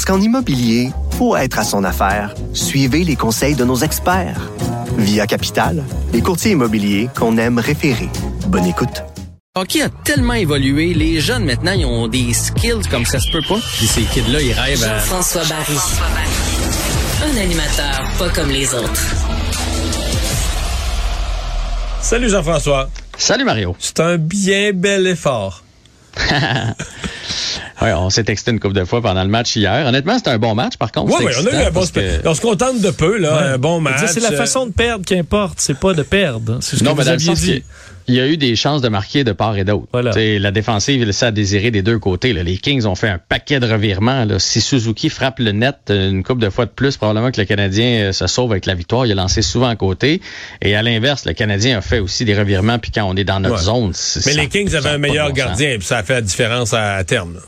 Parce qu'en immobilier, pour être à son affaire, suivez les conseils de nos experts. Via Capital, les courtiers immobiliers qu'on aime référer. Bonne écoute. hockey a tellement évolué, les jeunes maintenant, ils ont des skills comme ça se peut pas. Puis ces kids-là, ils rêvent à... Jean-François Barry. Un animateur pas comme les autres. Salut Jean-François. Salut Mario. C'est un bien bel effort. Ouais, on s'est texté une couple de fois pendant le match hier. Honnêtement, c'était un bon match, par contre. Oui, oui, on a eu un bon que-. On se contente de peu, là. Ouais. Un bon match. C'est la façon de perdre qui importe, c'est pas de perdre. C'est ce Non, que mais vous dans le aviez sens dit. qu'il il y a eu des chances de marquer de part et d'autre. Voilà. La défensive laissait à désirer des deux côtés. là. Les Kings ont fait un paquet de revirements. là. Si Suzuki frappe le net une couple de fois de plus, probablement que le Canadien euh, se sauve avec la victoire. Il a lancé souvent à côté. Et à l'inverse, le Canadien a fait aussi des revirements. Puis quand on est dans notre Ouais. zone, c'est- Mais ça- les Kings avaient un meilleur bon gardien, puis ça a fait la différence à, à terme. là.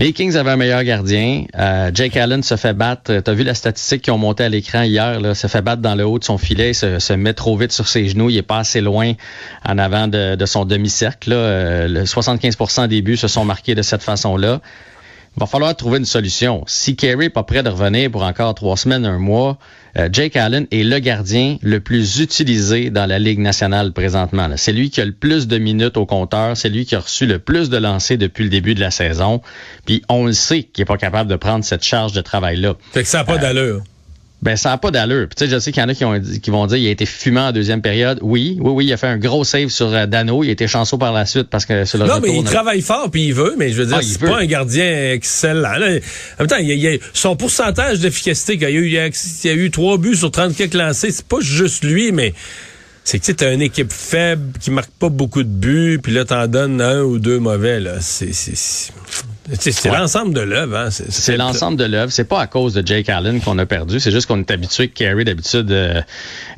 Les Kings avaient un meilleur gardien. Euh, Jake Allen se fait battre. Tu as vu la statistique qui ont monté à l'écran hier. Là, se fait battre dans le haut de son filet, se, se met trop vite sur ses genoux. Il est pas assez loin en avant de, de son demi-cercle. Euh, le 75% des buts se sont marqués de cette façon-là. Il va falloir trouver une solution. Si Kerry n'est pas prêt de revenir pour encore trois semaines, un mois, euh, Jake Allen est le gardien le plus utilisé dans la Ligue nationale présentement. C'est lui qui a le plus de minutes au compteur. C'est lui qui a reçu le plus de lancers depuis le début de la saison. Puis on le sait qu'il est pas capable de prendre cette charge de travail-là. Fait que ça n'a pas d'allure. Ben, ça n'a pas d'allure. Puis, tu sais, je sais qu'il y en a qui, ont dit- qui vont dire qu'il a été fumant en deuxième période. Oui, oui, oui, il a fait un gros save sur euh, Dano. Il a été chanceux par la suite parce que sur le Non, mais il on travaille fort, puis il veut, mais je veux dire, Ah, il c'est pas un gardien excellent. là. En même temps, il y a, il y a- son pourcentage d'efficacité, il y, a eu, il y a- il y a eu trois buts sur 30 quelques lancés, c'est pas juste lui, mais c'est que tu as une équipe faible qui marque pas beaucoup de buts, puis là, t'en donnes un ou deux mauvais. là. C'est c'est- c'est- c'est- Ouais. l'ensemble de l'œuvre. Hein. C'est l'ensemble de l'œuvre. C'est pas à cause de Jake Allen qu'on a perdu. C'est juste qu'on est habitué que Carey, d'habitude, euh,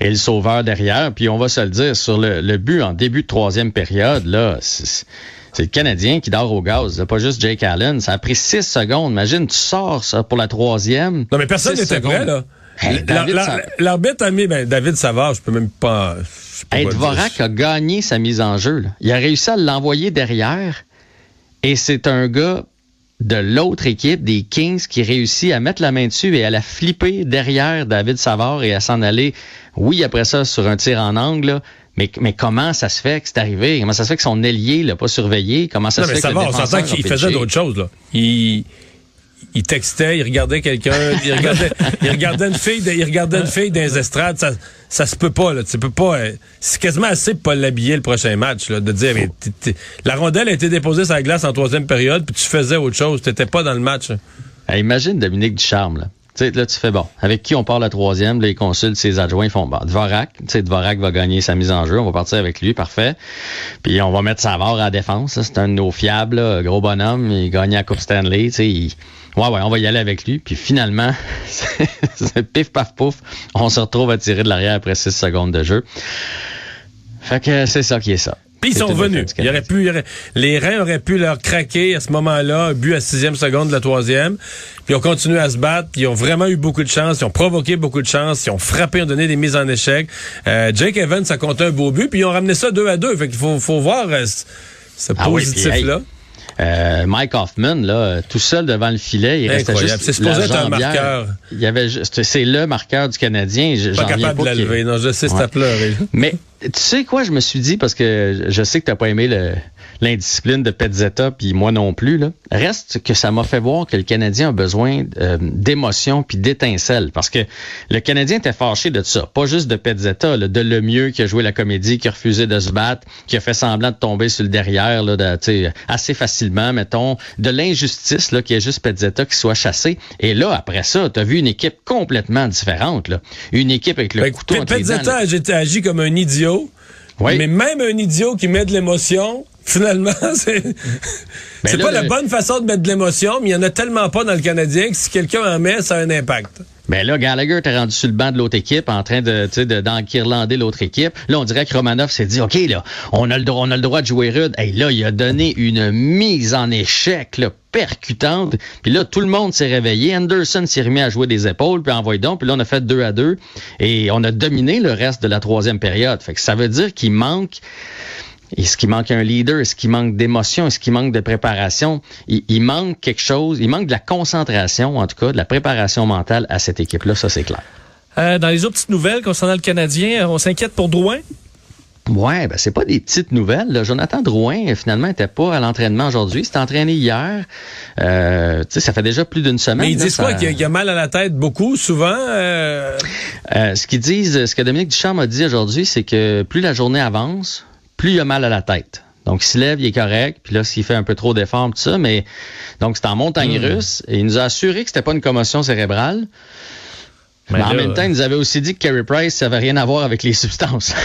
est le sauveur derrière. Puis on va se le dire, sur le, le but en début de troisième période, là, c'est le Canadien qui dort au gaz. là, Pas juste Jake Allen. Ça a pris six secondes. Imagine, tu sors ça pour la troisième. Non, mais personne n'était prêt, là. Hey. L'arbitre a mis, ben, David Savard, je peux même pas. pas Hey, Dvorak a gagné sa mise en jeu. là. Il a réussi à l'envoyer derrière. Et c'est un gars de l'autre équipe, des Kings, qui réussit à mettre la main dessus et à la flipper derrière David Savard et à s'en aller, oui, après ça, sur un tir en angle. là. Mais, mais comment ça se fait que c'est arrivé? Comment ça se fait que son ailier l'a pas surveillé? Comment ça Non, se mais fait que on s'entend qu'il faisait d'autres choses, là. Il, il textait, il regardait quelqu'un, il regardait, il regardait une fille, il regardait une fille dans les estrades, ça, ça se peut pas, là. Tu peux pas, euh, c'est quasiment assez pour pas l'habiller le prochain match, là, de dire, mais la rondelle a été déposée sur la glace en troisième période, puis tu faisais autre chose, t'étais pas dans le match. là. Hey, imagine Dominique Ducharme, là. Sais, là, tu fais bon. Avec qui on part la troisième? Là, ils consultent ses adjoints, font bon. Dvorak, tu sais, Dvorak va gagner sa mise en jeu. On va partir avec lui, parfait. Puis on va mettre Savard à la défense. C'est un de nos fiables, gros bonhomme. Il gagne la Coupe Stanley. Tu sais, il- ouais, ouais, on va y aller avec lui. Puis finalement, c'est pif paf pouf, on se retrouve à tirer de l'arrière après six secondes de jeu. Fait que c'est ça qui est ça. Puis ils sont venus. Il aurait pu, il aurait- les reins auraient pu leur craquer à ce moment-là, un but à sixième seconde de la troisième. Puis ils ont continué à se battre. Ils ont vraiment eu beaucoup de chance. Ils ont provoqué beaucoup de chance. Ils ont frappé, ils ont donné des mises en échec. Euh, Jake Evans a compté un beau but. Puis ils ont ramené ça deux à deux. Fait qu'il faut, faut voir euh, ce Ah oui, positif-là. Euh, Mike Hoffman, là, tout seul devant le filet, il restait juste C'est supposé la être un jambière. marqueur. Il y avait c'est le marqueur du Canadien. Je- pas capable de la lever. Non, je sais, c'est Ouais. à pleurer. Mais tu sais quoi, je me suis dit, parce que je sais que t'as pas aimé le- l'indiscipline de Petzetta, puis moi non plus, là. Reste que ça m'a fait voir que le Canadien a besoin euh, d'émotion puis d'étincelles. Parce que le Canadien était fâché de ça. Pas juste de Petzetta, là, de Lemieux qui a joué la comédie, qui a refusé de se battre, qui a fait semblant de tomber sur le derrière, là, de, tu assez facilement, mettons. De l'injustice, là, qui est juste Petzetta qui soit chassé. Et là, après ça, t'as vu une équipe complètement différente, là. Une équipe avec le que couteau entre les dents, là. Pezzetta a été agi comme un idiot. Oui. Mais même un idiot qui met de l'émotion finalement, c'est c'est là, pas la bonne façon de mettre de l'émotion, mais il y en a tellement pas dans le Canadien que si quelqu'un en met, ça a un impact. Ben là, Gallagher était rendu sur le banc de l'autre équipe en train de, tu sais, de, d'enquirlander l'autre équipe. Là, on dirait que Romanov s'est dit, OK, là, on a le droit, on a le droit de jouer rude. Et là, il a donné une mise en échec, là, percutante. Puis là, tout le monde s'est réveillé. Anderson s'est remis à jouer des épaules, puis envoyé donc. Puis là, on a fait deux à deux. Et on a dominé le reste de la troisième période. Fait que ça veut dire qu'il manque est-ce qu'il manque un leader? Est-ce qu'il manque d'émotion? Est-ce qu'il manque de préparation? Il, il manque quelque chose. Il manque de la concentration, en tout cas, de la préparation mentale à cette équipe-là. Ça, c'est clair. Euh, dans les autres petites nouvelles concernant le Canadien, euh, on s'inquiète pour Drouin? Ouais, ben c'est pas des petites nouvelles. là. Jonathan Drouin, finalement, était pas à l'entraînement aujourd'hui. Il s'est entraîné hier. Euh, tu sais, ça fait déjà plus d'une semaine. Mais ils là, disent ça- quoi? Qu'il y a- qu'il y a mal à la tête beaucoup, souvent? euh, Euh, ce qu'ils disent, ce que Dominique Ducharme a dit aujourd'hui, c'est que plus la journée avance, plus il a mal à la tête. Donc, il se lève, il est correct. Puis là, s'il fait un peu trop d'efforts, tout ça, mais donc c'est en montagne Hmm. russe. Et il nous a assuré que c'était pas une commotion cérébrale. Mais Mais en même temps, il nous avait aussi dit que Carey Price, ça avait rien à voir avec les substances.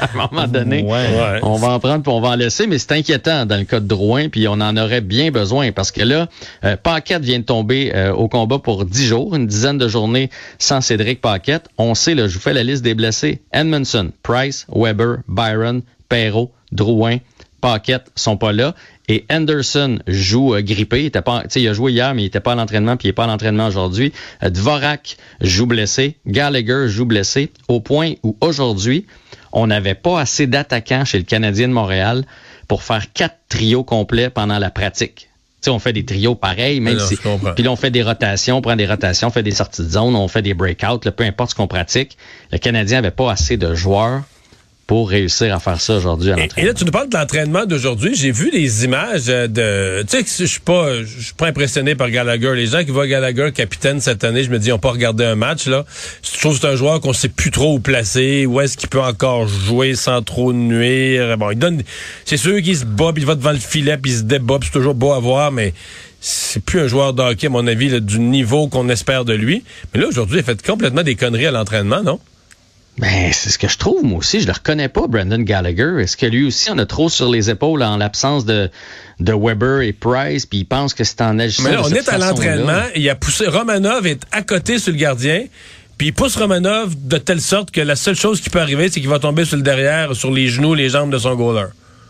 À un moment donné, Ouais. on va en prendre puis on va en laisser, mais c'est inquiétant dans le cas de Drouin, puis on en aurait bien besoin parce que là, euh, Paquette vient de tomber euh, au combat pour 10 jours, une dizaine de journées sans Cédric Paquette. On sait, là, je vous fais la liste des blessés. Edmondson, Price, Weber, Byron, Perrault, Drouin, Paquette sont pas là. Et Anderson joue euh, grippé. Il, était pas, tu sais, il a joué hier, mais il était pas à l'entraînement, puis il est pas à l'entraînement aujourd'hui. Euh, Dvorak joue blessé. Gallagher joue blessé. Au point où aujourd'hui, on n'avait pas assez d'attaquants chez le Canadien de Montréal pour faire quatre trios complets pendant la pratique. Tu sais, on fait des trios pareils, même non, si. Puis là, on fait des rotations, on prend des rotations, on fait des sorties de zone, on fait des breakouts, là, peu importe ce qu'on pratique. Le Canadien avait pas assez de joueurs pour réussir à faire ça aujourd'hui à Et, et l'entraînement. là, tu nous parles de l'entraînement d'aujourd'hui. J'ai vu des images euh, de. Tu sais que je suis pas, je suis pas impressionné par Gallagher. Les gens qui voient Gallagher capitaine cette année, je me dis, ils n'ont pas regardé un match là. Je trouve que c'est un joueur qu'on sait plus trop où placer. Où est-ce qu'il peut encore jouer sans trop nuire. Bon, il donne. C'est sûr qu'il se bat, puis il va devant le filet, puis il se débat, c'est toujours beau à voir, mais c'est plus un joueur de hockey, à mon avis, là, du niveau qu'on espère de lui. Mais là, aujourd'hui, il a fait complètement des conneries à l'entraînement, non? Ben, c'est ce que je trouve, moi aussi. Je le reconnais pas, Brandon Gallagher. Est-ce que lui aussi en a trop sur les épaules en l'absence de, de Weber et Price, puis il pense que c'est en agissant Mais là, de on cette est à l'entraînement, il a poussé Romanov est à côté sur le gardien, puis il pousse Romanov de telle sorte que la seule chose qui peut arriver, c'est qu'il va tomber sur le derrière, sur les genoux, les jambes de son goaler.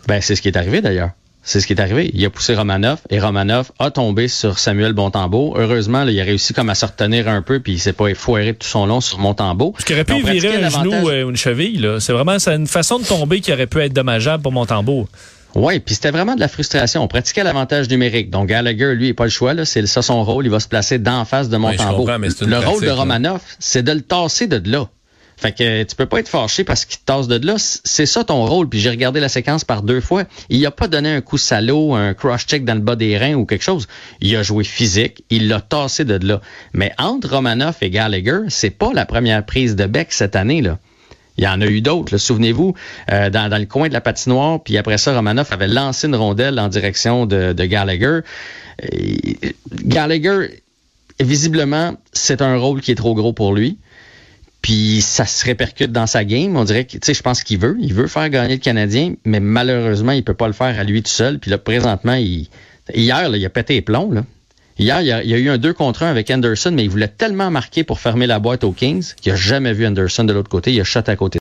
Ben, c'est ce qui est arrivé d'ailleurs. C'est ce qui est arrivé. Il a poussé Romanov et Romanov a tombé sur Samuel Bontembeau. Heureusement, là, il a réussi comme à se retenir un peu puis il s'est pas effoiré tout son long sur Montembeau. Ce qui aurait pu on virer un genou l'avantage- euh, ou une cheville. C'est vraiment c'est une façon de tomber qui aurait pu être dommageable pour Montembeau. Oui, puis c'était vraiment de la frustration. On pratiquait l'avantage numérique. Donc Gallagher, lui, il n'a pas le choix. C'est ça son rôle. Il va se placer d'en face de Montembeau. le rôle pratique, de. Romanov, c'est de le tasser de là. Fait que tu peux pas être fâché parce qu'il te tasse de là. C'est ça ton rôle. Puis j'ai regardé la séquence par deux fois. Il a pas donné un coup salaud, un cross-check dans le bas des reins ou quelque chose. Il a joué physique. Il l'a tassé de là. Mais entre Romanov et Gallagher, c'est pas la première prise de bec cette année, là. Il y en a eu d'autres. Souvenez-vous, euh, dans, le coin de la patinoire, puis après ça, Romanoff avait lancé une rondelle en direction de, de Gallagher. Gallagher, visiblement, c'est un rôle qui est trop gros pour lui. Puis ça se répercute dans sa game. On dirait que, tu sais, je pense qu'il veut. Il veut faire gagner le Canadien, mais malheureusement, il peut pas le faire à lui tout seul. Puis là, présentement, il, hier, là, il a pété les plombs. Là. Hier, il y, a, eu un 2 contre 1 avec Anderson, mais il voulait tellement marquer pour fermer la boîte aux Kings qu'il a jamais vu Anderson de l'autre côté. Il a shot à côté.